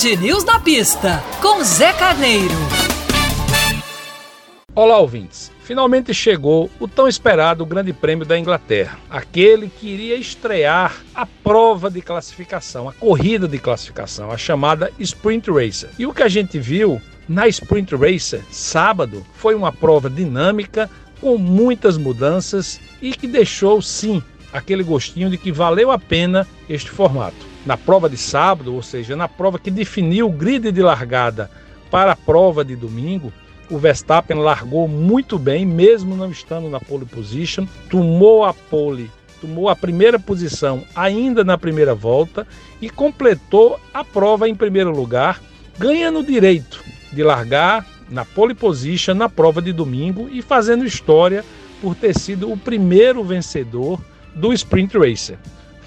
Band News na pista, com Zé Carneiro. Olá, ouvintes. Finalmente chegou o tão esperado Grande Prêmio da Inglaterra, aquele que iria estrear a prova de classificação, a corrida de classificação, a chamada Sprint Racer. E o que a gente viu na Sprint Racer, sábado, foi uma prova dinâmica, com muitas mudanças e que deixou sim aquele gostinho de que valeu a pena este formato. Na prova de sábado, ou seja, na prova que definiu o grid de largada para a prova de domingo, o Verstappen largou muito bem, mesmo não estando na pole position, tomou a pole, tomou a primeira posição ainda na primeira volta e completou a prova em primeiro lugar, ganhando o direito de largar na pole position na prova de domingo e fazendo história por ter sido o primeiro vencedor do Sprint Racer.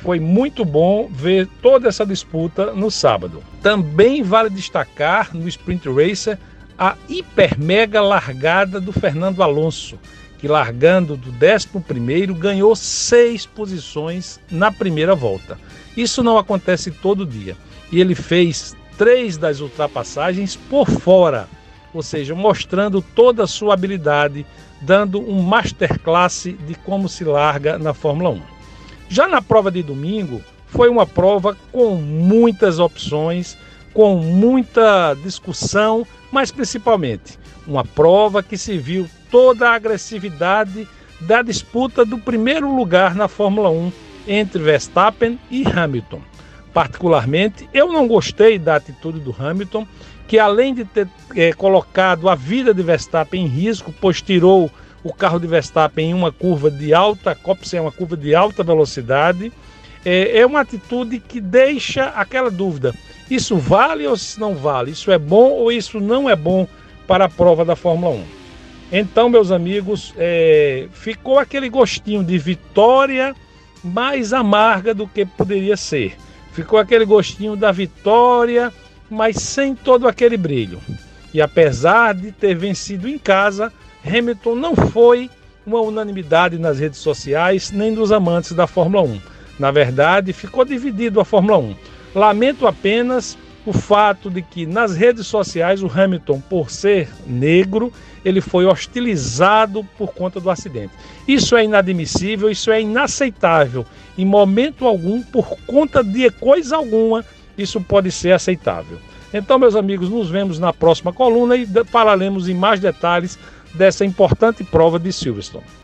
Foi muito bom ver toda essa disputa no sábado. Também vale destacar no Sprint Racer a hiper mega largada do Fernando Alonso, que largando do 11 ganhou seis posições na primeira volta. Isso não acontece todo dia. E ele fez três das ultrapassagens por fora, ou seja, mostrando toda a sua habilidade, dando um masterclass de como se larga na Fórmula 1. Já na prova de domingo, foi uma prova com muitas opções, com muita discussão, mas principalmente uma prova que se viu toda a agressividade da disputa do primeiro lugar na Fórmula 1 entre Verstappen e Hamilton. Particularmente, eu não gostei da atitude do Hamilton, que além de ter é, colocado a vida de Verstappen em risco, pois tirou o carro de Verstappen em uma curva de alta, Copse é uma curva de alta velocidade, é, é uma atitude que deixa aquela dúvida: isso vale ou isso não vale? Isso é bom ou isso não é bom para a prova da Fórmula 1? Então, meus amigos, é, ficou aquele gostinho de vitória mais amarga do que poderia ser. Ficou aquele gostinho da vitória, mas sem todo aquele brilho. E apesar de ter vencido em casa, Hamilton não foi uma unanimidade nas redes sociais nem dos amantes da Fórmula 1. Na verdade, ficou dividido a Fórmula 1. Lamento apenas o fato de que nas redes sociais o Hamilton, por ser negro, ele foi hostilizado por conta do acidente. Isso é inadmissível, isso é inaceitável. Em momento algum, por conta de coisa alguma, isso pode ser aceitável. Então, meus amigos, nos vemos na próxima coluna e falaremos em mais detalhes dessa importante prova de Silverstone.